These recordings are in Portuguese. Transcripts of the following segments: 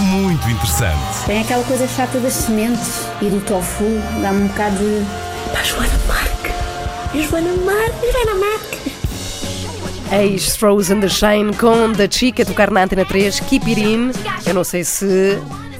muito interessante. Tem aquela coisa chata das sementes e do tofu, dá-me um bocado de. Pá, Joana Marque! Joana Marque! Joana Marque! Ex Frozen the Shine com da Chica a tocar na Antena 3, Keep It In. Eu não sei se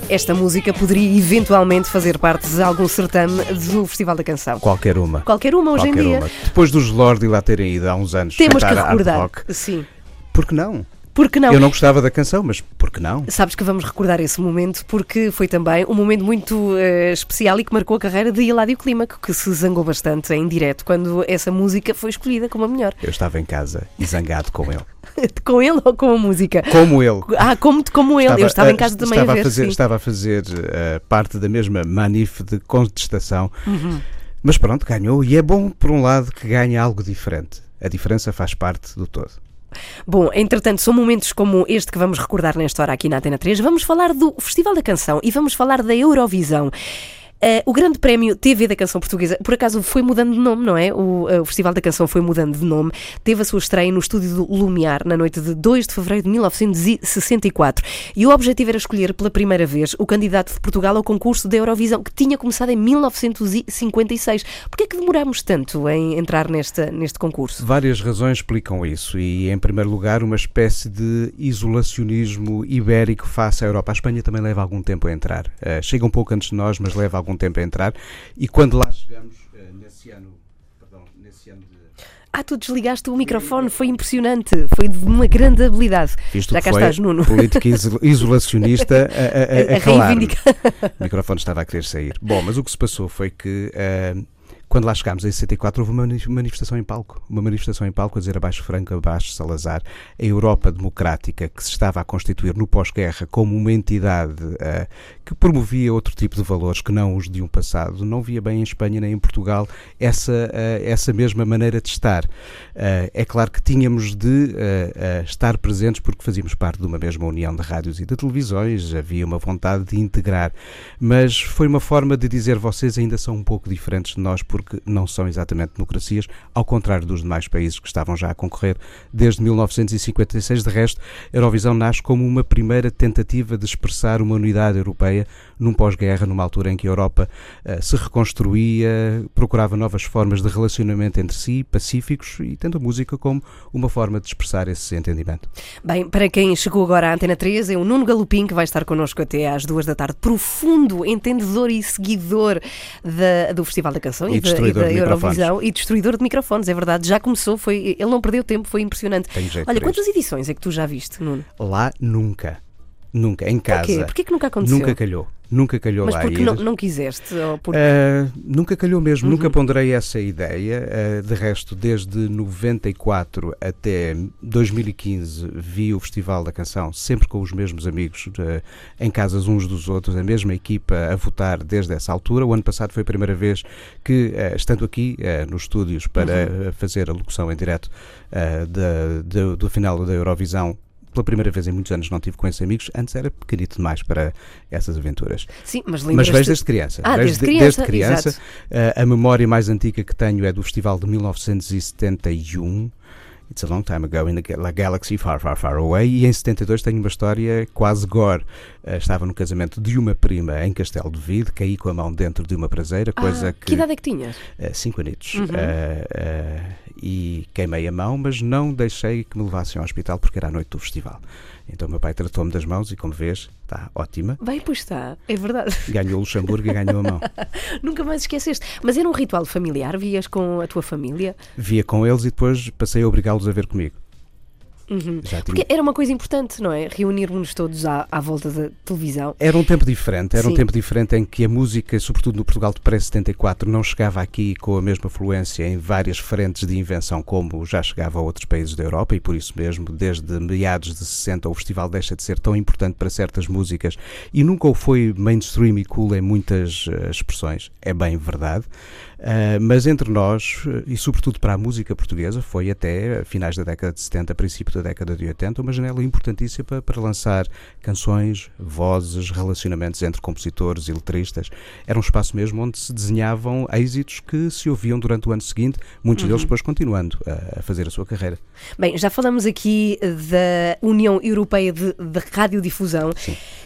esta música poderia eventualmente fazer parte de algum certame do Festival da Canção. Qualquer uma. Qualquer uma hoje Qualquer em dia. uma. Depois dos Lorde lá terem ido há uns anos Temos que recordar. rock, Sim. por que não? Porque não? Eu não gostava da canção, mas por que não? Sabes que vamos recordar esse momento porque foi também um momento muito eh, especial e que marcou a carreira de Eladio Clímaco, que se zangou bastante em direto quando essa música foi escolhida como a melhor. Eu estava em casa e zangado com ele. com ele ou com a música? Como ele. Ah, como, como ele. Eu estava em casa a, também estava a ver. fazer, sim. estava a fazer eh, parte da mesma manif de contestação. Uhum. Mas pronto, ganhou. E é bom, por um lado, que ganhe algo diferente. A diferença faz parte do todo. Bom, entretanto, são momentos como este que vamos recordar nesta hora aqui na Antena 3. Vamos falar do Festival da Canção e vamos falar da Eurovisão. Eh, o Grande Prémio TV da Canção Portuguesa, por acaso foi mudando de nome, não é? O, eh, o Festival da Canção foi mudando de nome. Teve a sua estreia no estúdio do Lumiar na noite de 2 de fevereiro de 1964. E o objetivo era escolher pela primeira vez o candidato de Portugal ao concurso da Eurovisão, que tinha começado em 1956. Porquê é que demoramos tanto em entrar neste concurso? Várias razões explicam isso e, em primeiro lugar, uma espécie de isolacionismo ibérico face à Europa. A Espanha também leva algum tempo a entrar. Eh, chega um pouco antes de nós, mas leva algum tempo a entrar. E quando lá chegamos, eh, nesse ano, perdão, nesse ano de... Ah, tu desligaste o microfone, foi impressionante, foi de uma grande habilidade. Isto Já cá foi estás, Nuno. política iso- isolacionista a, a, a, A reivindicar. O microfone estava a querer sair. Bom, mas o que se passou foi que eh, quando lá chegámos em 64 houve uma mani- manifestação em palco. Uma manifestação em palco a dizer abaixo Franco, abaixo Salazar. A Europa democrática que se estava a constituir no pós-guerra como uma entidade eh, que promovia outro tipo de valores que não os de um passado. Não via bem em Espanha nem em Portugal essa, eh, essa mesma maneira de estar. Eh, é claro que tínhamos de estar presentes porque fazíamos parte de uma mesma união de rádios e de televisões, havia uma vontade de integrar, mas foi uma forma de dizer vocês ainda são um pouco diferentes de nós porque não são exatamente democracias, ao contrário dos demais países que estavam já a concorrer desde 1956. De resto, a Eurovisão nasce como uma primeira tentativa de expressar uma unidade europeia num pós-guerra, numa altura em que a Europa eh, se reconstruía, procurava novas formas de relacionamento entre si, pacíficos, e tendo a música como uma forma de expressar esse entendimento. Bem, para quem chegou agora à Antena 3, é o Nuno Galopim, que vai estar connosco até às duas da tarde. Profundo entendedor e seguidor da- do Festival da Canção E e, da, e destruidor da de Eurovisão. E destruidor de microfones, é verdade. Já começou, foi, ele não perdeu tempo, foi impressionante. Olha, quantas edições é que tu já viste, Nuno? Lá nunca. Nunca. Em casa. Porquê? Porquê que nunca aconteceu? Nunca calhou. Nunca calhou Mas lá porque ir. não, não quiseste? Porque... Ah, nunca calhou mesmo, Uhum. nunca ponderei essa ideia. Ah, de resto, desde 94 até 2015 vi o Festival da Canção sempre com os mesmos amigos, ah, em casas uns dos outros, a mesma equipa a votar desde essa altura. O ano passado foi a primeira vez que, ah, estando aqui nos estúdios para Uhum. fazer a locução em direto da- da- do final da Eurovisão, pela primeira vez em muitos anos não tive com esses amigos, antes era pequenito demais para essas aventuras. Sim, mas Mas lembras vejo desde criança. Ah, desde de- criança, desde criança. Uh, a memória mais antiga que tenho é do festival de 1971. It's a long time ago in a ga- galaxy far, far, far away. E em 72 tenho uma história quase gore. Uh, estava no casamento de uma prima em Castelo de Vide, caí com a mão dentro de uma prazeira, coisa Ah, que. que idade é que tinhas? Uh, cinco anitos. Uhum. Uh, uh, e queimei a mão, mas não deixei que me levassem ao hospital porque era a noite do festival. Então meu pai tratou-me das mãos e, como vês, está ótima. Bem, pois está, é verdade. Ganhou o Luxemburgo e ganhou a mão. Nunca mais esqueceste. Mas era um ritual familiar? Vias com a tua família? Via com eles e depois passei a obrigá-los a ver comigo. Uhum. Já tinha- Porque era uma coisa importante, não é? Reunirmos-nos todos à, à volta da televisão. Era um tempo diferente, era Sim. um tempo diferente em que a música, sobretudo no Portugal de pré-74, não chegava aqui com a mesma fluência em várias frentes de invenção como já chegava a outros países da Europa e por isso mesmo, desde meados de 60, o festival deixa de ser tão importante para certas músicas e nunca o foi mainstream e cool em muitas eh, expressões, é bem verdade. Uh, mas entre nós, eh, e sobretudo para a música portuguesa, foi até finais da década de 70, princípio da década de 80, uma janela importantíssima para, para lançar canções, vozes, relacionamentos entre compositores e letristas. Era um espaço mesmo onde se desenhavam êxitos que se ouviam durante o ano seguinte, muitos deles depois continuando a, a fazer a sua carreira. Bem, já falamos aqui da União Europeia de, de Radiodifusão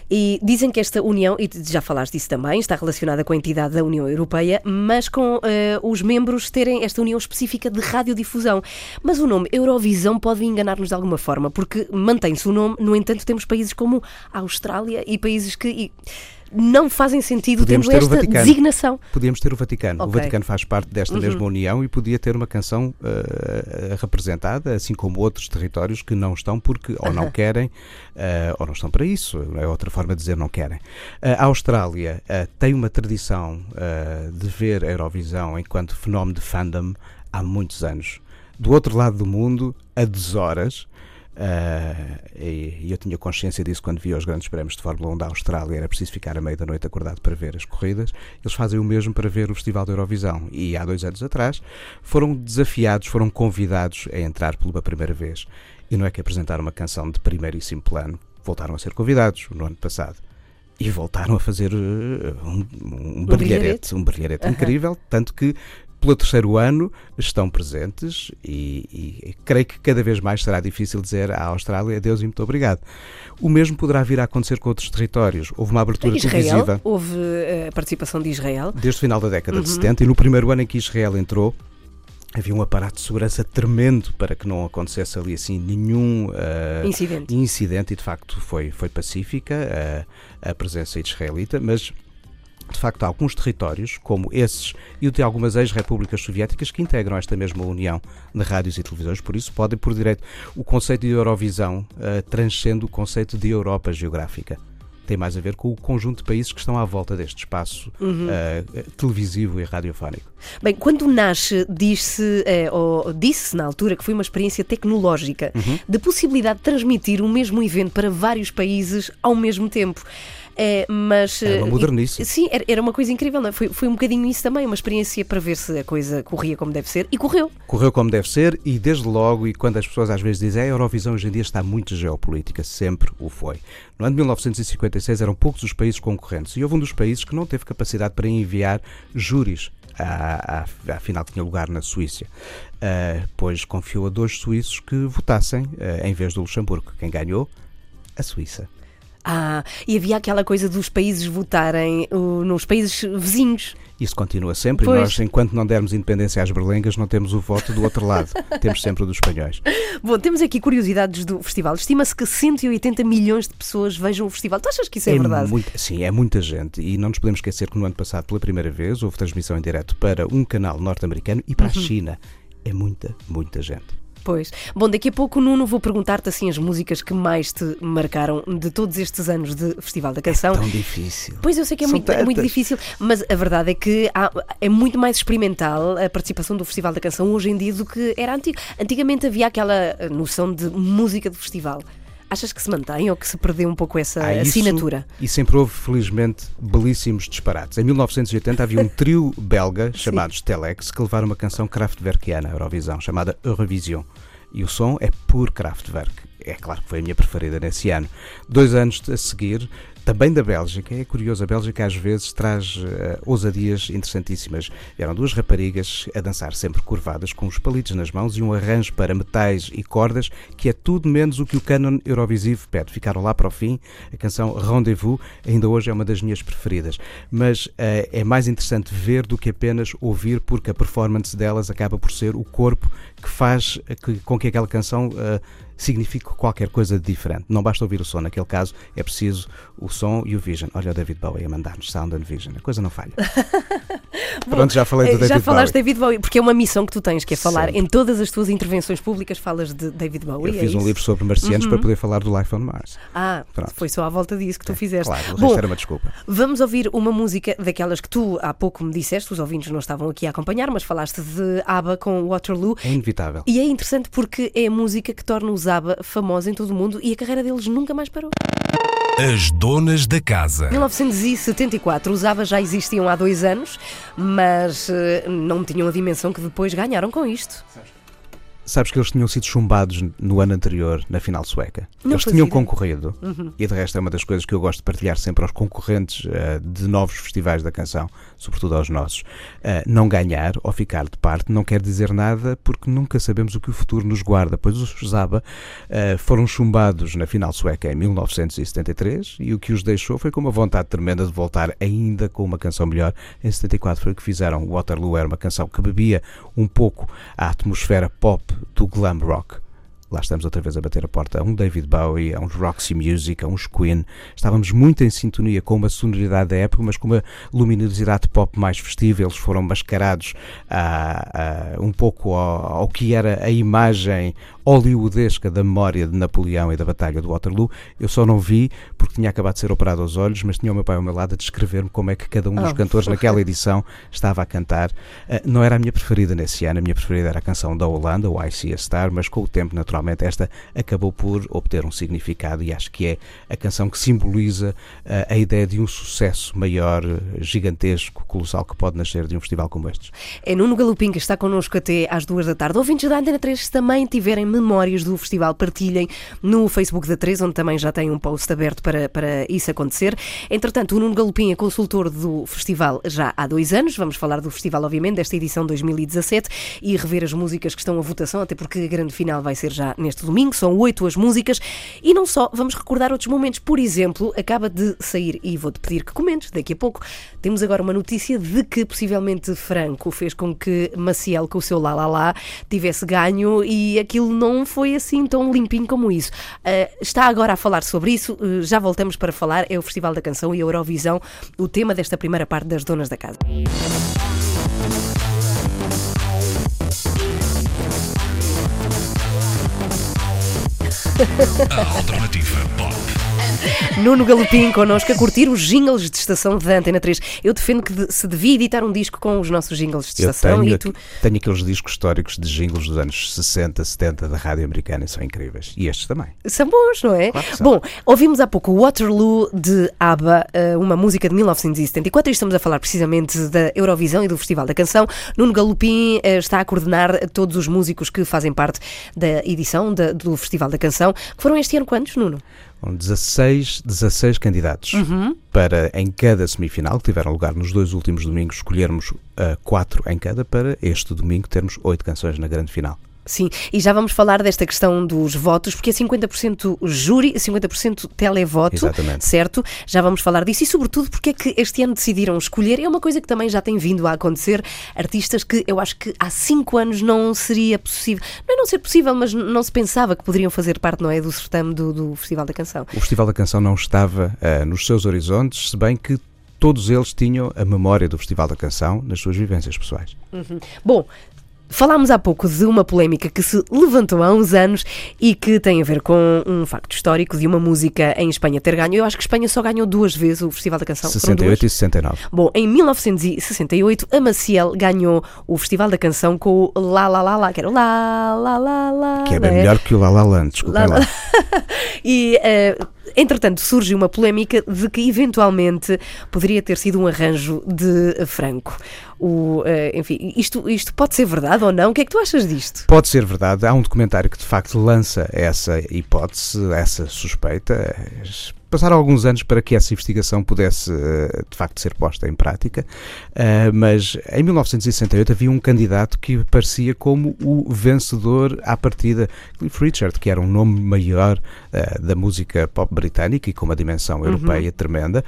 e dizem que esta União, e já falaste disso também, está relacionada com a entidade da União Europeia, mas com eh, os membros terem esta União específica de Radiodifusão. Mas o nome Eurovisão pode enganar-nos de alguma forma, porque mantém-se o nome, no entanto, temos países como a Austrália e países que. e não fazem sentido Podíamos tendo o esta designação. Podíamos ter o Vaticano. O Ok. Vaticano faz parte desta mesma União e podia ter uma canção eh, representada, assim como outros territórios que não estão porque ou não querem eh, ou não estão para isso. É outra forma de dizer não querem. Eh, a Austrália tem uma tradição de ver a Eurovisão enquanto fenómeno de fandom há muitos anos. Do outro lado do mundo, a deshoras. Uh, e, eu tinha consciência disso quando via os grandes prémios de Fórmula 1 da Austrália, era preciso ficar à meia da noite acordado para ver as corridas. Eles fazem o mesmo para ver o Festival da Eurovisão. E há dois anos atrás foram desafiados, foram convidados a entrar pela primeira vez. E não é que apresentaram uma canção de primeiríssimo plano, voltaram a ser convidados no ano passado. E voltaram a fazer uh, um, um, brilharete. brilharete, um brilharete incrível, tanto que pelo terceiro ano estão presentes e, e creio que cada vez mais será difícil dizer à Austrália adeus e muito obrigado. O mesmo poderá vir a acontecer com outros territórios. Houve uma abertura Israel, televisiva houve eh, a participação de Israel. desde o final da década de 70 e no primeiro ano em que Israel entrou havia um aparato de segurança tremendo para que não acontecesse ali assim nenhum eh, Incidente. incidente e de facto foi, foi pacífica eh, a presença israelita, mas de facto alguns territórios, como esses e o de algumas ex-repúblicas soviéticas, que integram esta mesma união de rádios e televisões, por isso podem, por direito, o conceito de Eurovisão eh, transcende o conceito de Europa geográfica. Tem mais a ver com o conjunto de países que estão à volta deste espaço eh, televisivo e radiofónico. Bem, quando nasce, diz-se, eh, ou disse na altura que foi uma experiência tecnológica Uhum. de possibilidade de transmitir o mesmo evento para vários países ao mesmo tempo. Eh, mas Era uma eh, modernice. Sim, era, era uma coisa incrível, não é? foi, foi um bocadinho isso também, uma experiência para ver se a coisa corria como deve ser e correu. Correu como deve ser e desde logo, e quando as pessoas às vezes dizem "É, a Eurovisão hoje em dia está muito geopolítica, sempre o foi. No ano de 1956 eram poucos os países concorrentes e houve um dos países que não teve capacidade para enviar júris à, à, à final que tinha lugar na Suíça, Ah, pois confiou a dois suíços que votassem ah, em vez do Luxemburgo. Quem ganhou? A Suíça. Ah, e havia aquela coisa dos países votarem o- nos países vizinhos. Isso continua sempre Pois. e nós, enquanto não dermos independência às berlengas, não temos o voto do outro lado. temos sempre o dos espanhóis. Bom, temos aqui curiosidades do festival. Estima-se que 180 milhões de pessoas vejam o festival. Tu achas que isso é, verdade? muita- sim, é muita gente. E não nos podemos esquecer que no ano passado, pela primeira vez, houve transmissão em direto para um canal norte-americano e para Uhum. a China. É muita, muita gente. Pois. Bom, daqui a pouco, Nuno, vou perguntar-te assim as músicas que mais te marcaram de todos estes anos de Festival da Canção. Tão difícil. Pois eu sei que é muito, é muito difícil, mas a verdade é que há- é muito mais experimental a participação do Festival da Canção hoje em dia do que era antigo. Antigamente havia aquela noção de música de festival. Achas que se mantém ou que se perdeu um pouco essa Há isso, assinatura? E sempre houve, felizmente, belíssimos disparates. Em 1980 havia um trio belga chamados Telex que levaram uma canção kraftwerkiana à Eurovisão, chamada Eurovision. E o som é puro Kraftwerk. É claro que foi a minha preferida nesse ano. Dois anos a seguir, também da Bélgica. É curioso, a Bélgica às vezes traz eh, ousadias interessantíssimas. Vieram duas raparigas a dançar sempre curvadas, com os palitos nas mãos e um arranjo para metais e cordas, que é tudo menos o que o canon Eurovisivo pede. Ficaram lá para o fim. A canção Rendezvous ainda hoje é uma das minhas preferidas. Mas eh, é mais interessante ver do que apenas ouvir, porque a performance delas acaba por ser o corpo que faz eh, que- com que aquela canção eh, signifique qualquer coisa de diferente. Não basta ouvir o som, naquele caso é preciso o som e o vision. Olha o David Bowie a mandar-nos Sound and Vision, a coisa não falha. Pronto, já falei do Eh, Já David falaste Bowie. David Bowie, porque é uma missão que tu tens, que é falar em todas as tuas intervenções públicas, falas de David Bowie. Eu é fiz um isso? livro sobre marcianos para poder falar do Life on Mars. Ah, Pronto. foi só à volta disso que tu fizeste. Claro, Bom, era uma desculpa. Vamos ouvir uma música daquelas que tu há pouco me disseste, os ouvintes não estavam aqui a acompanhar, mas falaste de ABBA com Waterloo. É inevitável. E é interessante porque é a música que torna os ABBA famosos em todo o mundo e a carreira deles nunca mais parou. As donas da casa. 1974, os ABBA já existiam há dois anos, mas eh, não tinham a dimensão que depois ganharam com isto. Sabes que eles tinham sido chumbados no ano anterior na final sueca. Não eles tinham ideia. concorrido, e de resto é uma das coisas que eu gosto de partilhar sempre aos concorrentes eh, de novos festivais da canção, sobretudo aos nossos. Eh, não ganhar ou ficar de parte não quer dizer nada porque nunca sabemos o que o futuro nos guarda, pois os Zaba eh, foram chumbados na final sueca em 1973 e o que os deixou foi com uma vontade tremenda de voltar ainda com uma canção melhor. Em 74 foi o que fizeram. Waterloo era uma canção que bebia um pouco a atmosfera pop do glam rock. Lá estamos outra vez a bater a porta a um David Bowie, a uns Roxy Music, a uns Queen. Estávamos muito em sintonia com uma sonoridade da época, mas com uma luminosidade pop mais festiva. Eles foram mascarados a, a- um pouco ao, ao que era a imagem hollywoodesca da memória de Napoleão e da Batalha de Waterloo. Eu só não vi porque tinha acabado de ser operado aos olhos, mas tinha o meu pai ao meu lado a descrever-me como é que cada um dos Oh. cantores naquela edição estava a cantar. Ah, não era a minha preferida nesse ano, a minha preferida era a canção da Holanda, o I See a Star, mas com o tempo, naturalmente, esta acabou por obter um significado e acho que é a canção que simboliza ah, a ideia de um sucesso maior, gigantesco, colossal que pode nascer de um festival como estes. É Nuno Galopim que está connosco até às duas da tarde. Ouvintes da Antena 3, se também tiverem memórias do festival, partilhem no Facebook da 3, onde também já tem um post aberto para, para isso acontecer. Entretanto, o Nuno Galopim é consultor do festival já há dois anos. Vamos falar do festival, obviamente, desta edição 2017 e rever as músicas que estão à votação, até porque a grande final vai ser já neste domingo. São oito as músicas e não só, vamos recordar outros momentos. Por exemplo, acaba de sair, e vou-te pedir que comentes daqui a pouco, temos agora uma notícia de que possivelmente Franco fez com que Maciel, com o seu lá lá lá, tivesse ganho e aquilo não foi assim tão limpinho como isso. Ah, está agora a falar sobre isso, eh, já voltamos para falar. É o Festival da Canção e a Eurovisão, o tema desta primeira parte das Donas da Casa. A alternativa pop. Nuno Galopim connosco a curtir os jingles de estação da Antena 3. Eu defendo que de- se devia editar um disco com os nossos jingles de Eu estação tenho, e tu. tenho aqueles discos históricos de jingles dos anos 60, 70 da rádio americana e são incríveis. E estes também. São bons, não é? Claro. Bom, ouvimos há pouco Waterloo de ABBA, eh, uma música de 1974, e estamos a falar precisamente da Eurovisão e do Festival da Canção. Nuno Galopim eh, está a coordenar todos os músicos que fazem parte da edição da- do Festival da Canção, foram este ano quantos, Nuno? Foram 16, 16 candidatos Uhum. para, em cada semifinal, que tiveram lugar nos dois últimos domingos, escolhermos ah, quatro em cada, para este domingo termos oito canções na grande final. Sim, e já vamos falar desta questão dos votos, porque é 50% júri, 50% televoto, Exatamente. certo? Já vamos falar disso e, sobretudo, porque é que este ano decidiram escolher. É uma coisa que também já tem vindo a acontecer. Artistas que eu acho que há cinco anos não seria possível, não é não ser possível, mas não se pensava que poderiam fazer parte, não é? Do certame do, do Festival da Canção. O Festival da Canção não estava ah, nos seus horizontes, se bem que todos eles tinham a memória do Festival da Canção nas suas vivências pessoais. Bom, falámos há pouco de uma polémica que se levantou há uns anos e que tem a ver com um facto histórico de uma música em Espanha ter ganho. Eu acho que Espanha só ganhou duas vezes o Festival da Canção. Foram 68 duas. e 69. Bom, em 1968, a Maciel ganhou o Festival da Canção com o La La La La, que era o La La La La. Que é não bem melhor que o La La Land, desculpem La- lá. E, eh, entretanto, surge uma polémica de que eventualmente poderia ter sido um arranjo de Franco. O, eh, enfim, isto, isto pode ser verdade ou não? O que é que tu achas disto? Pode ser verdade. Há um documentário que de facto lança essa hipótese, essa suspeita. Passaram alguns anos para que essa investigação pudesse eh, de facto ser posta em prática, Eh, mas em 1968 havia um candidato que parecia como o vencedor à partida, Cliff Richard, que era um nome maior eh, da música pop britânica e com uma dimensão europeia tremenda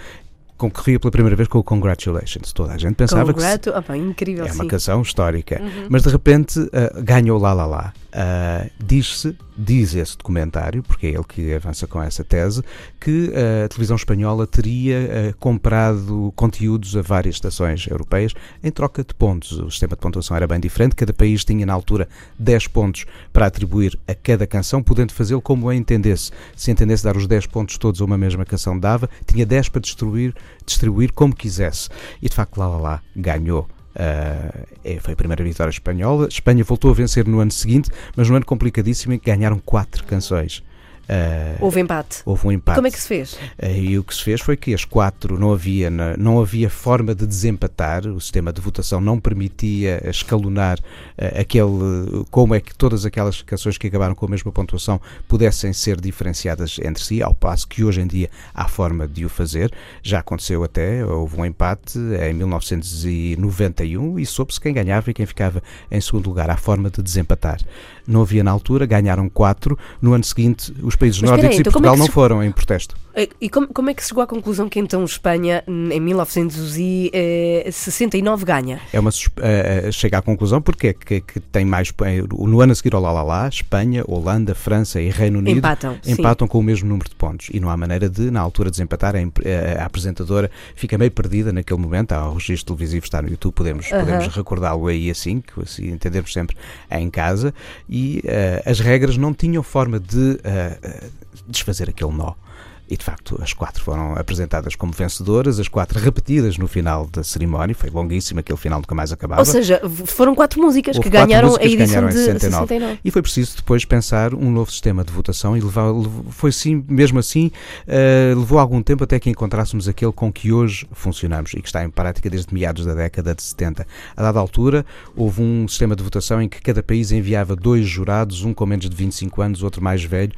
concorria pela primeira vez com o Congratulations. Toda a gente pensava que. se- Congratu- Ah, pá, incrível, é sim. uma canção histórica. Mas de repente ah, ganhou lá lá lá. Ah, Diz-se, diz esse documentário, porque é ele que avança com essa tese, que ah, a televisão espanhola teria ah, comprado conteúdos a várias estações europeias em troca de pontos. O sistema de pontuação era bem diferente, cada país tinha na altura 10 pontos para atribuir a cada canção, podendo fazê-lo como a entendesse. Se entendesse dar os 10 pontos todos a uma mesma canção, dava, tinha 10 para distribuir, distribuir como quisesse. E de facto, lá lá lá, ganhou. Uh, foi a primeira vitória espanhola. Espanha voltou a vencer no ano seguinte, mas no ano complicadíssimo em que ganharam quatro canções. Uh, Houve empate. houve um empate. Como é que se fez? Eh, E o que se fez foi que as quatro não havia, não havia forma de desempatar, o sistema de votação não permitia escalonar eh, aquele, como é que todas aquelas canções que acabaram com a mesma pontuação pudessem ser diferenciadas entre si, ao passo que hoje em dia há forma de o fazer. Já aconteceu até, houve um empate em 1991 e soube-se quem ganhava e quem ficava em segundo lugar. Há forma de desempatar. Não havia na altura, ganharam quatro. No ano seguinte, os países Mas nórdicos aí, e então como é Portugal não se- foram em protesto. Eh, E como, como é que se chegou à conclusão que então Espanha, em 1969, ganha? É uma, eh, eh, chega à conclusão porque é que, que tem mais. eh, No ano a seguir ao lá, Espanha, Holanda, França e Reino Unido Empatam, sim. empatam com o mesmo número de pontos. E não há maneira de, na altura, desempatar. A, eh, a apresentadora fica meio perdida naquele momento. Há o registro televisivo, está no YouTube, podemos, podemos recordá-lo aí assim, que assim entendemos sempre em casa. E eh, as regras não tinham forma de eh, eh, desfazer aquele nó. E de facto, as quatro foram apresentadas como vencedoras, as quatro repetidas no final da cerimónia. Foi longuíssimo, aquele final nunca mais acabava. Ou seja, foram quatro músicas Houve que quatro ganharam músicas a edição ganharam de 69. 69. E foi preciso depois pensar um novo sistema de votação e levar, lev- foi sim, mesmo assim, eh, levou algum tempo até que encontrássemos aquele com que hoje funcionamos e que está em prática desde meados da década de 70. A dada altura, houve um sistema de votação em que cada país enviava dois jurados, um com menos de 25 anos, outro mais velho,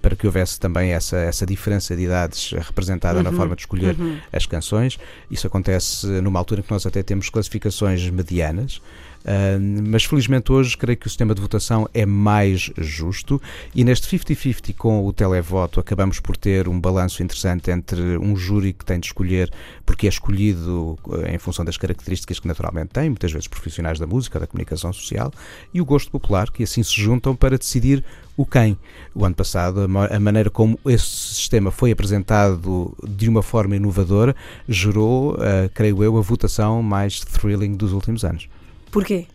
para que houvesse também essa, essa diferença de idades eh, representada Uhum, na forma de escolher as canções. Isso acontece eh, numa altura em que nós até temos classificações medianas. Uh, mas felizmente hoje creio que o sistema de votação é mais justo e neste 50-50 com o televoto acabamos por ter um balanço interessante entre um júri que tem de escolher porque é escolhido eh, em função das características que naturalmente tem, muitas vezes profissionais da música, da comunicação social, e o gosto popular que assim se juntam para decidir o quem. O ano passado, a ma- a maneira como esse sistema foi apresentado de uma forma inovadora gerou, eh, creio eu, a votação mais thrilling dos últimos anos Porquê?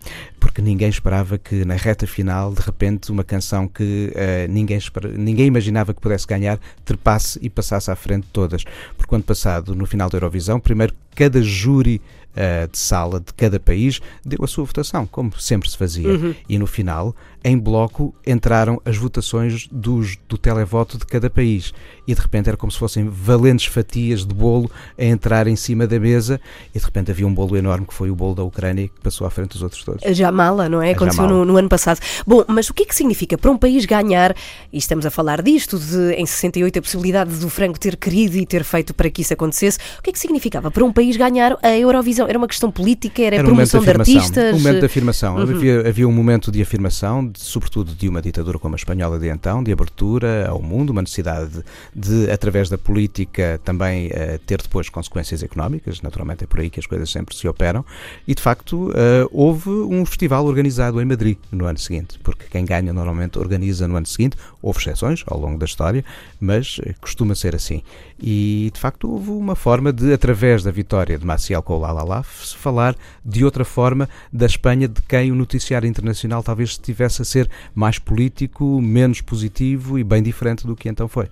porque ninguém esperava que na reta final, de repente, uma canção que eh, ninguém, ninguém imaginava que pudesse ganhar, trepasse e passasse à frente de todas. Porque ano passado, no final da Eurovisão, primeiro cada júri eh, de sala de cada país deu a sua votação, como sempre se fazia. E no final, em bloco, entraram as votações dos, do televoto de cada país. E de repente era como se fossem valentes fatias de bolo a entrar em cima da mesa. E de repente havia um bolo enorme que foi o bolo da Ucrânia que passou à frente dos outros todos. A Jamala, não é? A Aconteceu no, no ano passado. Bom, mas o que é que significa para um país ganhar, e estamos a falar disto, de em 68 a possibilidade do Franco ter querido e ter feito para que isso acontecesse, o que é que significava para um país ganhar a Eurovisão? Era uma questão política? Era, Era um promoção de afirmação. artistas? Um momento de afirmação. Havia, havia um momento de afirmação, de- sobretudo de uma ditadura como a espanhola de então, de abertura ao mundo, uma necessidade de, de, através da política, também eh, ter depois consequências económicas. Naturalmente é por aí que as coisas sempre se operam. E de facto eh, houve um festival organizado em Madrid no ano seguinte, porque quem ganha normalmente organiza no ano seguinte. Houve exceções ao longo da história, mas eh, costuma ser assim. E de facto houve uma forma de, através da vitória de Maciel com o La La La, se falar de outra forma da Espanha de quem o noticiário internacional talvez estivesse a ser mais político, menos positivo e bem diferente do que então foi.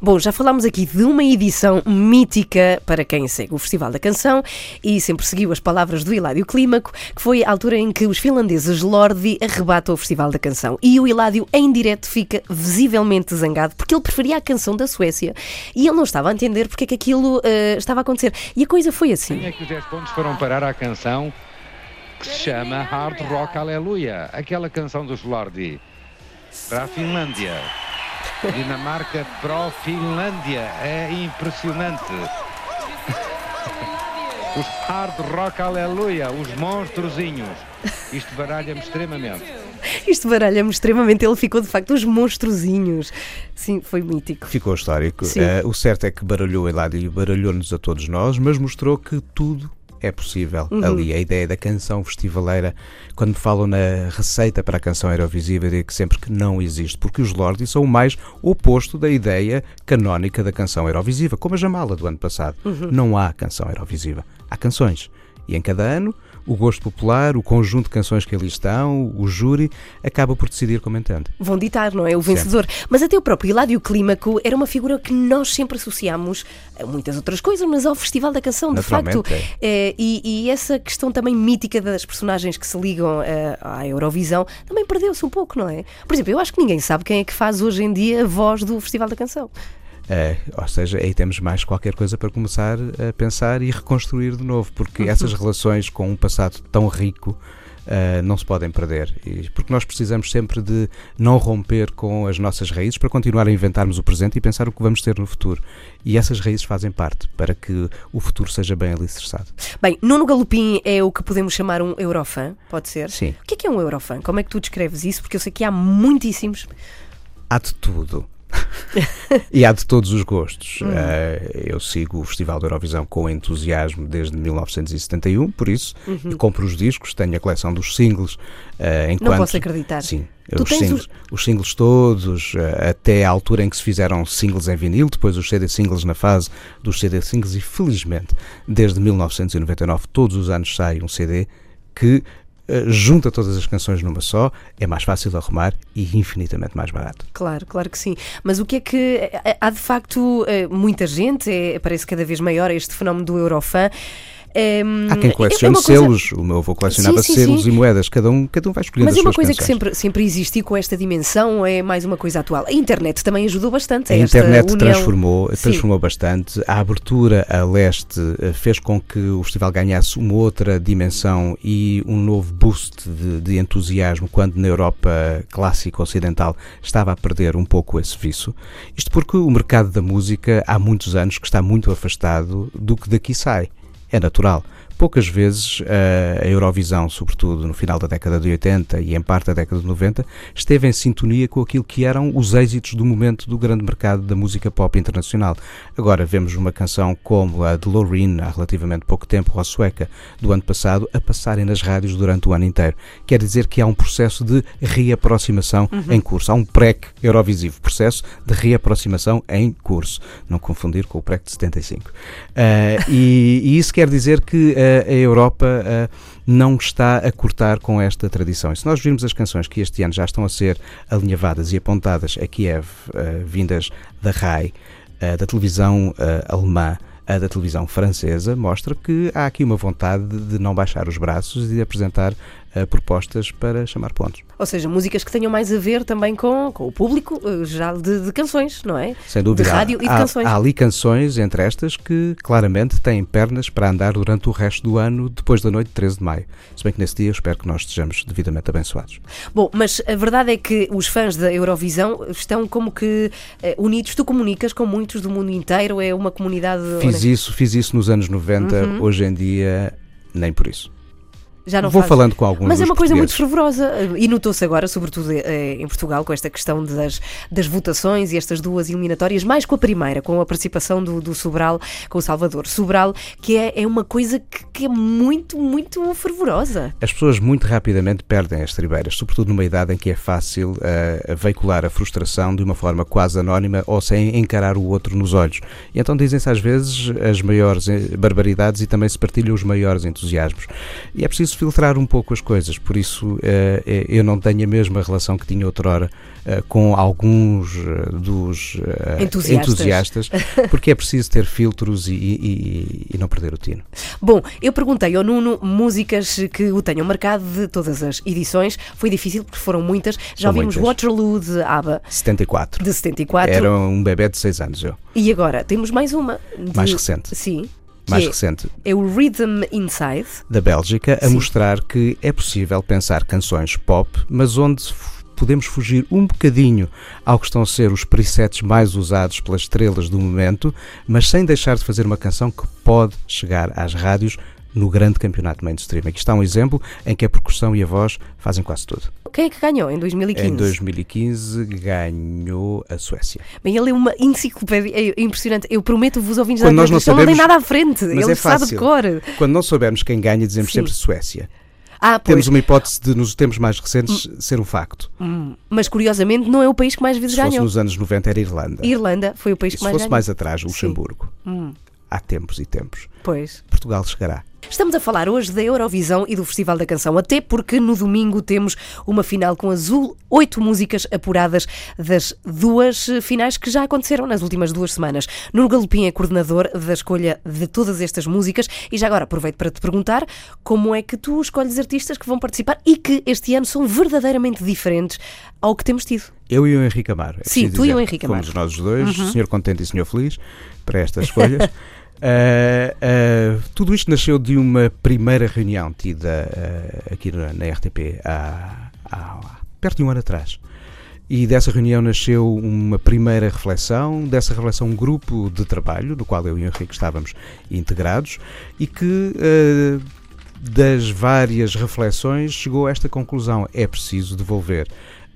Bom, já falámos aqui de uma edição mítica para quem segue o Festival da Canção e sempre seguiu as palavras do Hiládio Clímaco, que foi a altura em que os finlandeses Lordi arrebatam o Festival da Canção. E o Hiládio, em direto, fica visivelmente zangado porque ele preferia a canção da Suécia e ele não estava a entender porque é que aquilo eh, estava a acontecer. E a coisa foi assim. é que os 10 pontos foram parar à canção que se chama Hard Rock Aleluia, aquela canção dos Lordi, para a Finlândia. Dinamarca pro Finlândia, é impressionante. Os Hard Rock Aleluia, os monstrozinhos. Isto baralha-me extremamente. Isto baralha-me extremamente. Ele ficou de facto os monstruzinhos. Sim, foi mítico. Ficou histórico. Sim. Eh, o certo é que baralhou Eladio e baralhou-nos a todos nós, mas mostrou que tudo é possível Uhum. ali. A ideia da canção festivaleira, quando me falam na receita para a canção Eurovisiva, eu digo sempre que não existe, porque os Lordi são o mais oposto da ideia canónica da canção Eurovisiva, como a Jamala do ano passado. Uhum. Não há canção Eurovisiva, há canções. E em cada ano, o gosto popular, o conjunto de canções que ali estão, o júri, acaba por decidir como entende. Vão ditar, não é? O vencedor. Mas até o próprio Hilário Clímaco era uma figura que nós sempre associámos a muitas outras coisas, mas ao Festival da Canção, de facto. É, e, e essa questão também mítica das personagens que se ligam eh, à Eurovisão também perdeu-se um pouco, não é? Por exemplo, eu acho que ninguém sabe quem é que faz hoje em dia a voz do Festival da Canção. É, ou seja, aí temos mais qualquer coisa para começar a pensar e reconstruir de novo, porque essas relações com um passado tão rico ah, não se podem perder. E, porque nós precisamos sempre de não romper com as nossas raízes para continuar a inventarmos o presente e pensar o que vamos ter no futuro. E essas raízes fazem parte para que o futuro seja bem alicerçado. Bem, Nuno Galopim é o que podemos chamar um eurofã, pode ser? Sim. O que é que é um eurofã? Como é que tu descreves isso? Porque eu sei que há muitíssimos. Há de tudo. E há de todos os gostos. Eh, eu sigo o Festival da Eurovisão com entusiasmo desde 1971, por isso, e compro os discos, tenho a coleção dos singles. eh, enquanto, posso acreditar. Sim, os singles, os singles todos, eh, até à altura em que se fizeram singles em vinil, depois os CD singles na fase dos CD singles, e felizmente, desde 1999, todos os anos sai um CD que junta todas as canções numa só, é mais fácil de arrumar e infinitamente mais barato. Claro, claro que sim. Mas o que é que. eh, Há de facto eh, muita gente, é, parece cada vez maior este fenómeno do Eurofã. Ehm, Há quem é- é colecione coisa- selos, o meu avô colecionava Sim, sim, selos sim. e moedas, cada um, cada um vai escolhendo Mas as é uma suas coisa que canções. sempre, sempre existiu com esta dimensão, é mais uma coisa atual. A internet também ajudou bastante. A esta internet união. transformou, transformou bastante. A abertura a leste eh, fez com que o festival ganhasse uma outra dimensão e um novo boost de, de entusiasmo, quando na Europa clássica ocidental estava a perder um pouco esse vício. Isto porque o mercado da música há muitos anos que está muito afastado do que daqui sai. É natural. Poucas vezes eh, a Eurovisão, sobretudo no final da década de 80 e em parte da década de 90, esteve em sintonia com aquilo que eram os êxitos do momento do grande mercado da música pop internacional. Agora vemos uma canção como a de Loreen, há relativamente pouco tempo, ou a sueca, do ano passado, a passarem nas rádios durante o ano inteiro. Quer dizer que há um processo de reaproximação em curso. Há um PREC Eurovisivo, processo de reaproximação em curso. Não confundir com o PREC de 75. Ah, e, e isso quer dizer que ah, a Europa ah, não está a cortar com esta tradição. E se nós virmos as canções que este ano já estão a ser alinhavadas e apontadas a Kiev, ah, vindas da RAI, ah, da televisão alemã, a da televisão francesa, mostra que há aqui uma vontade de não baixar os braços e de apresentar propostas para chamar pontos. Ou seja, músicas que tenham mais a ver também com, com o público eh, geral de, de canções, não é? Sem dúvida. De rádio há, e de há- canções. Há ali canções entre estas que claramente têm pernas para andar durante o resto do ano, depois da noite de 13 de maio. Se bem que nesse dia eu espero que nós estejamos devidamente abençoados. Bom, mas a verdade é que os fãs da Eurovisão estão como que eh, unidos. Tu comunicas com muitos do mundo inteiro, é uma comunidade. Fiz isso, fiz isso nos anos 90, Uhum. hoje em dia nem por isso. Já não Vou fazes. falando com alguns Mas é uma coisa muito fervorosa e notou-se agora, sobretudo eh, em Portugal, com esta questão das, das votações e estas duas eliminatórias, mais com a primeira, com a participação do, do Sobral com o Salvador. Sobral, que é, é uma coisa que, que é muito, muito fervorosa. As pessoas muito rapidamente perdem as tribeiras, sobretudo numa idade em que é fácil eh, veicular a frustração de uma forma quase anónima ou sem encarar o outro nos olhos. E então dizem-se às vezes as maiores eh, barbaridades e também se partilham os maiores entusiasmos. E é preciso filtrar um pouco as coisas, por isso eh, eh, eu não tenho a mesma relação que tinha outrora eh, com alguns dos Entusiastas. entusiastas, porque é preciso ter filtros e, e- e não perder o tino. Bom, eu perguntei ao Nuno músicas que o tenham marcado de todas as edições. Foi difícil porque foram muitas. Já São ouvimos muitas. Waterloo de ABBA 74. de 74 Era um bebê de 6 anos eu. e agora temos mais uma. de- Mais recente. Sim. Mais é, recente. é o Rhythm Inside. da Bélgica a Sim. mostrar que é possível pensar canções pop, mas onde podemos fugir um bocadinho ao que estão a ser os presets mais usados pelas estrelas do momento, mas sem deixar de fazer uma canção que pode chegar às rádios no grande campeonato mainstream. Aqui está um exemplo em que a percussão e a voz fazem quase tudo. Quem é que ganhou em 2015? Em 2015 ganhou a Suécia. Bem, ele é uma enciclopédia é impressionante. Eu prometo-vos, ouvintes Quando da nós não ele não tem sabemos- nada à frente. Mas ele é sabe de fácil. cor. Quando não soubermos quem ganha, dizemos Sim. sempre Suécia. Ah. Temos uma hipótese de, nos tempos mais recentes, ser um facto. Mas curiosamente não é o país que mais vezes Se fosse ganhou. nos anos 90 era Irlanda. Irlanda foi o país que se mais fosse ganhou. mais atrás, Luxemburgo. Hum. Há tempos e tempos. Pois. Portugal chegará. Estamos a falar hoje da Eurovisão e do Festival da Canção, até porque no domingo temos uma final com azul, oito músicas apuradas das duas finais que já aconteceram nas últimas duas semanas. Nuno Galopim é coordenador da escolha de todas estas músicas e já agora aproveito para te perguntar como é que tu escolhes artistas que vão participar e que este ano são verdadeiramente diferentes ao que temos tido. Eu e o Henrique Amaro. é Sim, tu e o dizer. Henrique. Uhum. Fomos nós os dois, senhor contente e senhor feliz, para estas escolhas. Uh, uh, tudo isto nasceu de uma primeira reunião tida uh, aqui na, na RTP há, há perto de um ano atrás. E dessa reunião nasceu uma primeira reflexão, dessa reflexão um grupo de trabalho, no qual eu e o Henrique estávamos integrados, e que das várias reflexões chegou a esta conclusão: é preciso devolver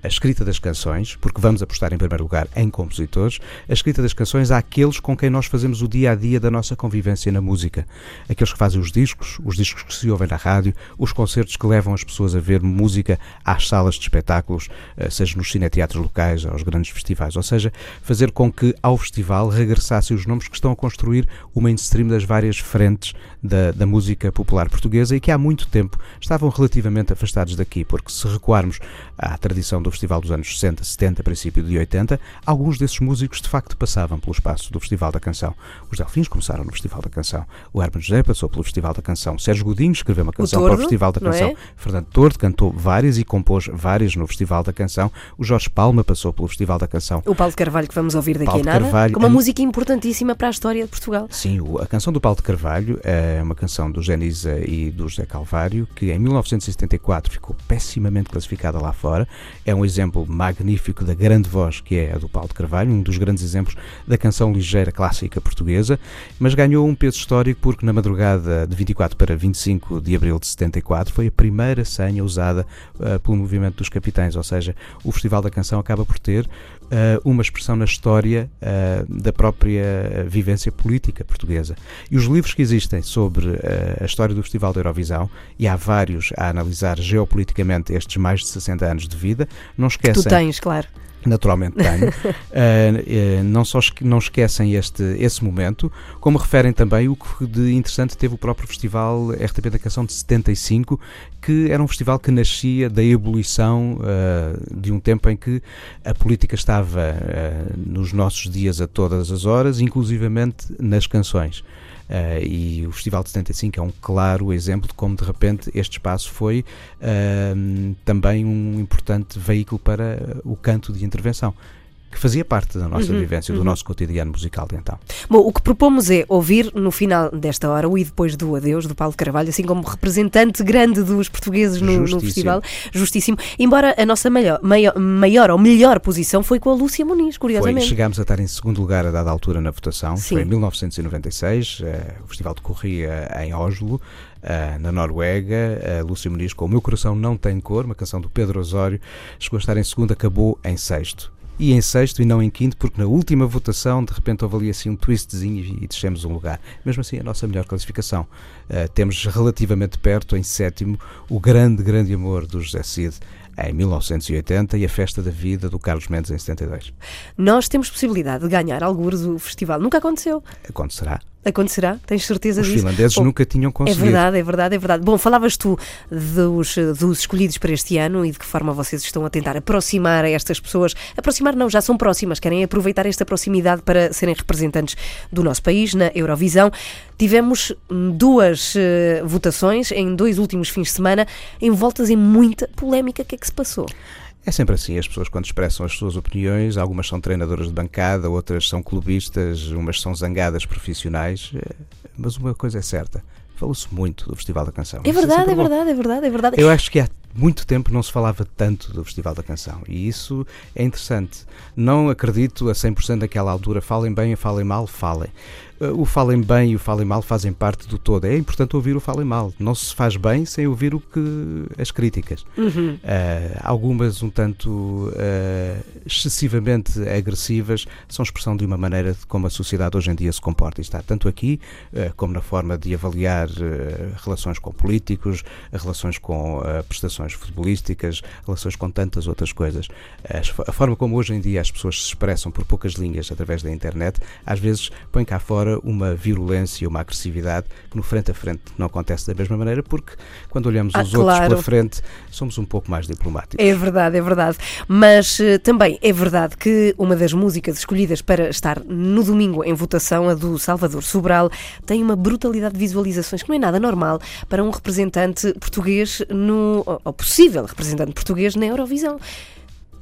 a escrita das canções, porque vamos apostar em primeiro lugar em compositores, a escrita das canções àqueles com quem nós fazemos o dia a dia da nossa convivência na música. Aqueles que fazem os discos, os discos que se ouvem na rádio, os concertos que levam as pessoas a ver música às salas de espetáculos, eh, seja nos cineteatros locais, aos grandes festivais. Ou seja, fazer com que ao festival regressassem os nomes que estão a construir o mainstream das várias frentes da, da música popular portuguesa e que há muito tempo estavam relativamente afastados daqui, porque se recuarmos à tradição do Festival dos anos 60, 70, princípio de 80, alguns desses músicos de facto passavam pelo espaço do Festival da Canção. Os Delfins começaram no Festival da Canção, o Herman José passou pelo Festival da Canção, Sérgio Godinho escreveu uma canção para o Tordo, Festival da não Canção, é? Fernando Tordo cantou várias e compôs várias no Festival da Canção, o Jorge Palma passou pelo Festival da Canção. O Paulo de Carvalho que vamos ouvir daqui Paulo a nada, Carvalho, com uma an- música importantíssima para a história de Portugal. Sim, a canção do Paulo de Carvalho é uma canção do Genisa e do José Calvário, que em 1974 ficou pessimamente classificada lá fora. É um exemplo magnífico da grande voz que é a do Paulo de Carvalho, um dos grandes exemplos da canção ligeira clássica portuguesa, mas ganhou um peso histórico porque na madrugada de 24 para 25 de abril de 74 foi a primeira senha usada eh, pelo movimento dos capitães, ou seja, o Festival da Canção acaba por ter uma expressão na história eh, da própria eh, vivência política portuguesa. E os livros que existem sobre eh, a história do Festival da Eurovisão, e há vários a analisar geopoliticamente estes mais de 60 anos de vida, não Tu esquecem tens, claro. Naturalmente tenho, eh, não só esque- não esquecem este, esse momento, como referem também o que de interessante teve o próprio festival RTP da Canção de 75, que era um festival que nascia da ebulição eh, de um tempo em que a política estava nos nossos dias a todas as horas, inclusivamente nas canções. Eh, e o Festival de 75 é um claro exemplo de como de repente este espaço foi ehm, também um importante veículo para o canto de intervenção, que fazia parte da nossa vivência, do nosso cotidiano musical de então. Bom, o que propomos é ouvir no final desta hora o E Depois do Adeus, do Paulo Carvalho, assim como representante grande dos portugueses no, no festival. Justíssimo. Embora a nossa maior, maior, maior ou melhor posição foi com a Lúcia Muniz, Foi, curiosamente. chegámos a estar em segundo lugar a dada altura na votação, Sim. foi em 1996, eh, o festival decorria em Oslo, eh, na Noruega, a Lúcia Muniz com O Meu Coração Não Tem Cor, uma canção do Pedro Osório, chegou a estar em segundo, acabou em sexto. E em sexto e não em quinto, porque na última votação de repente houve ali assim um twistzinho e, descemos um lugar. Mesmo assim, a nossa melhor classificação. Eh, temos relativamente perto, em sétimo, o grande, grande amor do José Cid em 1980 e a Festa da Vida do Carlos Mendes em 72. Nós temos possibilidade de ganhar algures o festival. Nunca aconteceu. Acontecerá. Acontecerá? Tens certeza Os disso? finlandeses Bom, nunca tinham É conseguido. verdade, é verdade, é verdade. Bom, falavas tu dos, dos escolhidos para este ano e de que forma vocês estão a tentar aproximar estas pessoas. Aproximar não, já são próximas, querem aproveitar esta proximidade para serem representantes do nosso país na Eurovisão. Tivemos hum, duas eh, votações em dois últimos fins de semana, envoltas em muita polémica. O que é que se passou? É sempre assim, as pessoas quando expressam as suas opiniões, algumas são treinadoras de bancada, outras são clubistas, umas são zangadas profissionais, eh, mas uma coisa é certa, falou-se muito do Festival da Canção. É Isso verdade, é bom. verdade, é verdade, é verdade. Eu acho que há muito tempo não se falava tanto do Festival da Canção e isso é interessante. Não acredito a 100% naquela altura, falem bem falem mal, falem. Eh, o falem bem e o falem mal fazem parte do todo. É importante ouvir o falem mal. Não se faz bem sem ouvir o que as críticas. Uhum. Uh, algumas um tanto uh, excessivamente agressivas são expressão de uma maneira de como a sociedade hoje em dia se comporta. E está tanto aqui uh, como na forma de avaliar relações com políticos, relações com prestações futebolísticas, relações com tantas outras coisas. a forma como hoje em dia as pessoas se expressam por poucas linhas através da internet, às vezes põe cá fora uma virulência, uma agressividade que no frente a frente não acontece da mesma maneira, porque quando olhamos Ah, os outros claro. pela frente somos um pouco mais diplomáticos. É verdade, é verdade. Mas eh, também é verdade que uma das músicas escolhidas para estar no domingo em votação, a do Salvador Sobral, tem uma brutalidade de visualizações que não é nada normal para um representante português no. ou possível representante português na Eurovisão.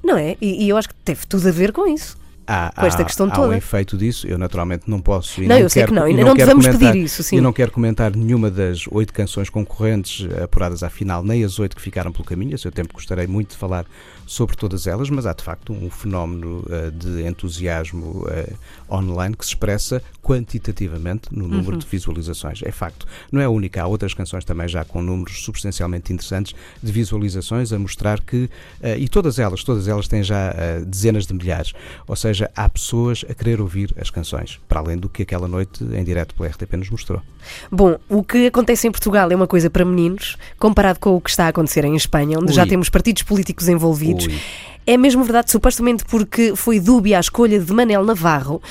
Não é? E, e eu acho que teve tudo a ver com isso. Há, com esta há- questão há toda. um efeito disso. Eu naturalmente não posso Não, não, eu sei quero, que não, e não quero devemos comentar, pedir isso, sim. E não quero comentar nenhuma das oito canções concorrentes apuradas à final, nem as oito que ficaram pelo caminho. A seu tempo gostaria muito de falar sobre todas elas, mas há de facto um fenómeno eh, de entusiasmo eh, online que se expressa quantitativamente no número Uhum. de visualizações. É facto. Não é a única, há outras canções também já com números substancialmente interessantes de visualizações a mostrar que, eh, e todas elas, todas elas têm já eh, dezenas de milhares, ou seja, há pessoas a querer ouvir as canções, para além do que aquela noite em direto pela RTP nos mostrou. Bom, o que acontece em Portugal é uma coisa para meninos, comparado com o que está a acontecer em Espanha, onde já Ui. temos partidos políticos envolvidos. Ui. É mesmo verdade, supostamente porque foi dúbia a escolha de Manel Navarro,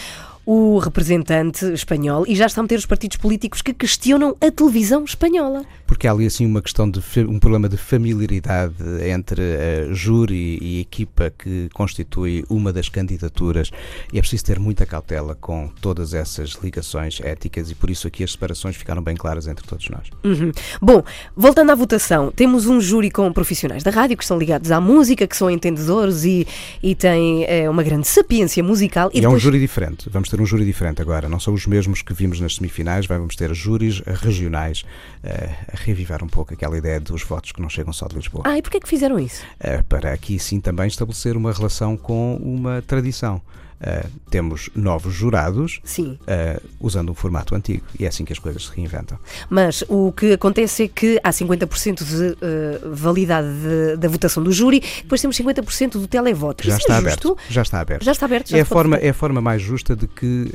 o representante espanhol, e já está a meter os partidos políticos que questionam a televisão espanhola. Porque há ali assim uma questão de um problema de familiaridade entre a júri e a equipa que constitui uma das candidaturas e é preciso ter muita cautela com todas essas ligações éticas e por isso aqui as separações ficaram bem claras entre todos nós. Uhum. Bom, voltando à votação, temos um júri com profissionais da rádio que estão ligados à música, que são entendedores e, e têm eh, uma grande sapiência musical. E, é um depois- júri diferente, vamos ter um júri diferente agora, não são os mesmos que vimos nas semifinais, vamos ter júris regionais eh, a revivar um pouco aquela ideia dos votos que não chegam só de Lisboa. Ah, e porquê é que fizeram isso? Eh, para aqui sim também estabelecer uma relação com uma tradição. Eh, temos novos jurados eh, usando um formato antigo e é assim que as coisas se reinventam. Mas o que acontece é que há 50% de eh, validade de- da votação do júri, depois temos 50% do televoto. Já Isso está é aberto. justo? Já está aberto. Já está aberto, já é, a forma, votar. é a forma mais justa de que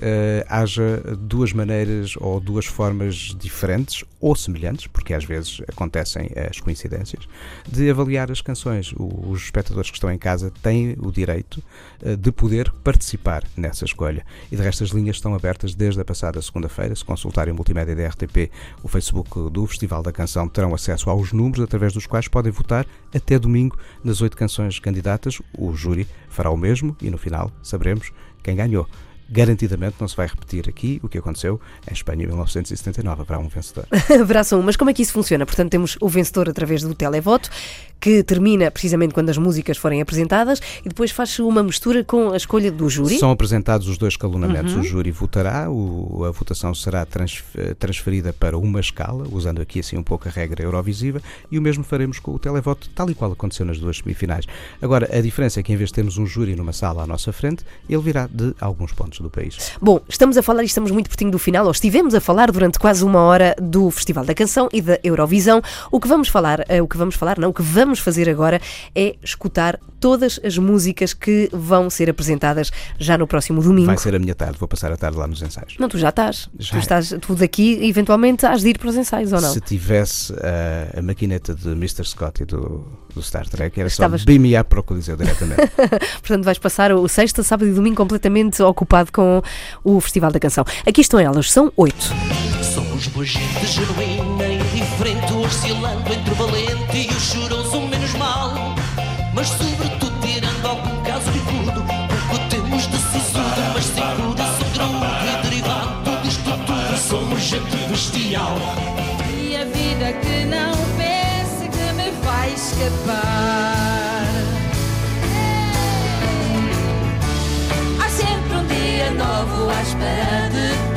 haja duas maneiras ou duas formas diferentes ou semelhantes, porque às vezes acontecem as coincidências, de avaliar as canções. O- os espectadores que estão em casa têm o direito de poder participar nessa escolha. E de resto as linhas estão abertas desde a passada segunda-feira. Se consultarem o multimédia da RTP, o Facebook do Festival da Canção, terão acesso aos números através dos quais podem votar até domingo nas oito canções candidatas. O júri fará o mesmo e no final saberemos quem ganhou. Garantidamente não se vai repetir aqui o que aconteceu em Espanha em 1979. Haverá um vencedor. Haverá só um. Mas como é que isso funciona? Portanto, temos o vencedor através do televoto, que termina precisamente quando as músicas forem apresentadas, e depois faz-se uma mistura com a escolha do júri. São apresentados os dois escalonamentos. Uhum. O júri votará, o- a votação será eh, transferida para uma escala, usando aqui assim um pouco a regra eurovisiva, e o mesmo faremos com o televoto, tal e qual aconteceu nas duas semifinais. Agora, a diferença é que em vez de termos um júri numa sala à nossa frente, ele virá de alguns pontos do país. Bom, estamos a falar e estamos muito pertinho do final, ou estivemos a falar durante quase uma hora do Festival da Canção e da Eurovisão. O que vamos falar, eh, o que vamos falar, não, o que vamos fazer agora é escutar todas as músicas que vão ser apresentadas já no próximo domingo. Vai ser a minha tarde, vou passar a tarde lá nos ensaios. Não, tu já estás. Já Tu é. estás, tu daqui, eventualmente, has de ir para os ensaios, ou não? Se tivesse ah, a maquineta de Mr. Scott e do, do Star Trek, era Estavas- só up para o Coliseu diretamente. Portanto, vais passar o sexta, sábado e domingo completamente ocupado com o Festival da Canção. Aqui estão elas, são oito. Somos boa gente genuína e diferente, oscilando entre o valente e o choroso menos mal. Mas sobretudo tirando algum caso bicudo, pouco temos de sisudo, mas sem coração graúdo e derivado disto tudo. Somos gente bestial. E a vida que não pense que me vai escapar. Há sempre um dia novo à espera de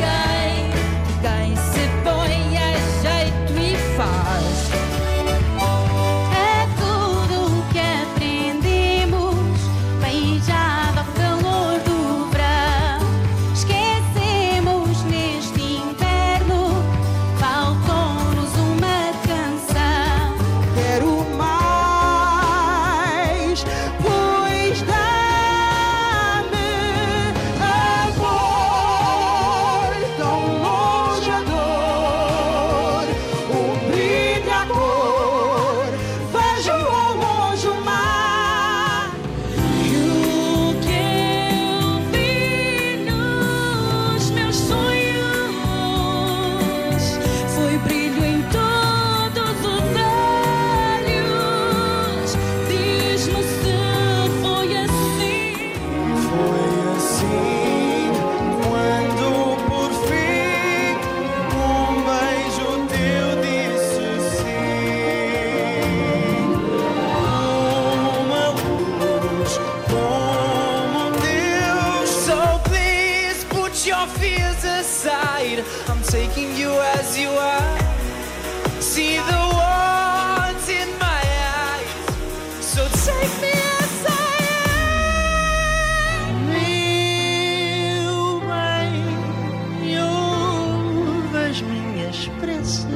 pressas.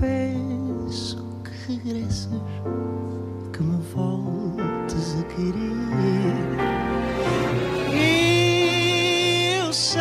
Peço que regresses, que me voltes a querer. Eu sei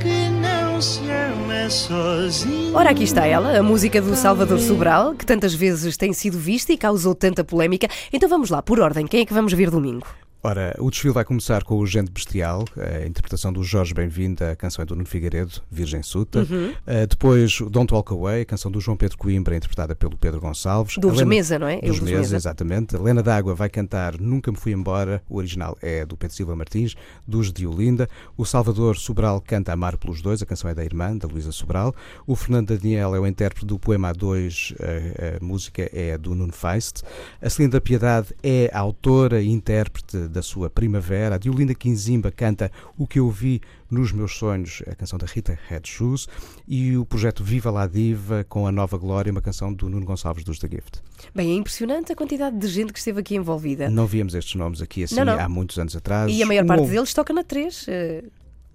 que não se ama sozinho. Ora, aqui está ela, a música do Salvador Sobral, que tantas vezes tem sido vista e causou tanta polémica. Então vamos lá, por ordem, quem é que vamos ver domingo? Ora, o desfile vai começar com o Gente Bestial, a interpretação do Jorge Bem-vindo, a canção é do Nuno Figueiredo, Virgem Suta. Uhum. Uh, depois, Don't Walk Away, a canção do João Pedro Coimbra, interpretada pelo Pedro Gonçalves. Dos Helena- Mesa, não é? Dos dos Mesa, Mesa. exatamente. Helena D'Água vai cantar Nunca Me Fui Embora, o original é do Pedro Silva Martins, dos de Olinda. O Salvador Sobral canta Amar pelos Dois, a canção é da irmã, da Luísa Sobral. O Fernando Daniel é o intérprete do poema A2, a, a música é do Nuno Feist. A Celinda Piedade é a autora e intérprete da sua Primavera. A Diolinda Quinzimba canta O que eu vi nos meus sonhos, a canção da Rita Red Shoes. E o projeto Viva La Diva com a Nova Glória, uma canção do Nuno Gonçalves dos The Gift. Bem, é impressionante a quantidade de gente que esteve aqui envolvida. Não víamos estes nomes aqui assim Não, não. há muitos anos atrás. E a maior Um parte houve- deles toca na 3.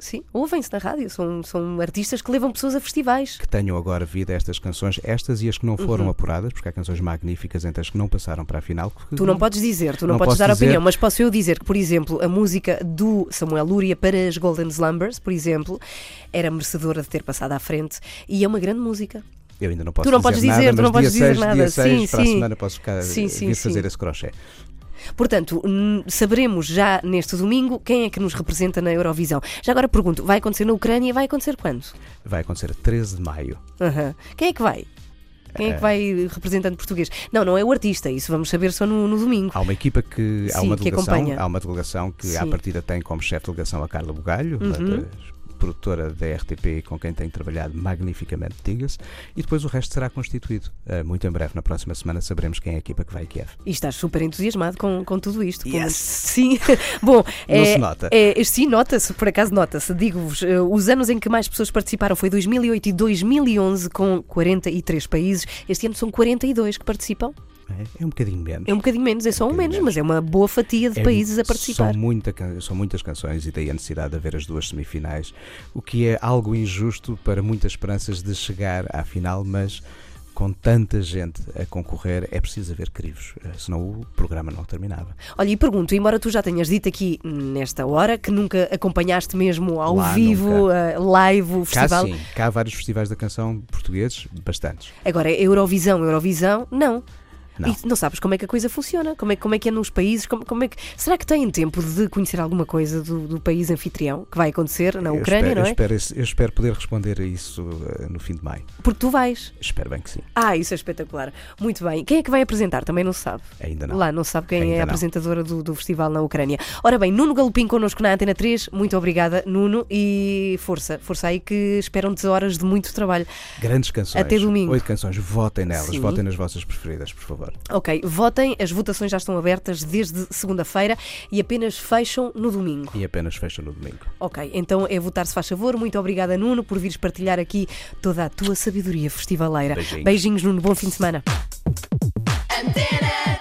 Sim, ouvem-se na rádio. São, são artistas que levam pessoas a festivais. que tenham agora vida a estas canções, estas e as que não foram Uhum. apuradas, porque há canções magníficas entre as que não passaram para a final. Tu não podes dizer, tu não, Não podes dar dizer. opinião, mas posso eu dizer que, por exemplo, a música do Samuel Lúria para as Golden Slumbers, por exemplo, era merecedora de ter passado à frente e é uma grande música. Eu ainda não posso Tu não dizer podes nada, dizer, tu mas não podes dizer 6, nada. Dia 6, Sim, para a sim. semana posso ficar, Sim, sim, vir sim. fazer esse crochê. Portanto, saberemos já neste domingo quem é que nos representa na Eurovisão. Já agora pergunto, vai acontecer na Ucrânia e vai acontecer quando? Vai acontecer a 13 de maio. Aham. Quem é que vai? Quem é que Eh. vai representante português? Não, não é o artista, isso vamos saber só no, no domingo. Há uma equipa que. há Sim, uma que delegação, acompanha. há uma delegação que à Sim. partida tem como chefe de delegação a Carla Bugalho, uma Uhum. das produtora da RTP com quem tem trabalhado magnificamente, diga-se, e depois o resto será constituído. Uh, muito em breve, na próxima semana, saberemos quem é a equipa que vai a Kiev. E estás super entusiasmado com, com tudo isto. Yes. Sim. Bom, Não é, se nota. é, sim, nota-se, por acaso nota-se. Digo-vos, eh, os anos em que mais pessoas participaram foi 2008 e 2011, com 43 países. Este ano são 42 que participam. É, é um bocadinho menos. É um bocadinho menos, é só um menos, mas é uma boa fatia de É- países a participar. São, muita são muitas canções e daí a necessidade de haver as duas semifinais, o que é algo injusto para muitas esperanças de chegar à final, mas com tanta gente a concorrer é preciso haver crivos, eh, senão o programa não terminava. Olha, e pergunto, embora tu já tenhas dito aqui nesta hora que nunca acompanhaste mesmo ao Lá, vivo, eh, live, o Cá festival. sim, cá há vários festivais da canção portugueses, bastantes. Agora, Eurovisão, Eurovisão, não. Não. E não sabes como é que a coisa funciona, como é, como é que é nos países, como, como é que... Será que têm tempo de conhecer alguma coisa do, do país anfitrião que vai acontecer na Ucrânia, espero, não é? eu, espero, eu espero poder responder a isso eh, no fim de maio. Porque tu vais. Espero bem que sim. Ah, isso é espetacular. Muito bem. Quem é que vai apresentar? Também não se sabe. Ainda não. Lá não se sabe quem Ainda é a não. apresentadora do, do festival na Ucrânia. Ora bem, Nuno Galopim connosco na Antena 3. Muito obrigada, Nuno. E força, força aí que esperam-te horas de muito trabalho. Grandes canções. Até domingo. Oito canções. Votem nelas. Sim. Votem nas vossas preferidas, por favor. Ok, votem, as votações já estão abertas desde segunda-feira e apenas fecham no domingo. E apenas fecham no domingo. Ok, então é votar se faz favor. Muito obrigada, Nuno, por vires partilhar aqui toda a tua sabedoria festivaleira. Beijinhos, Beijinhos Nuno, bom fim de semana. Antena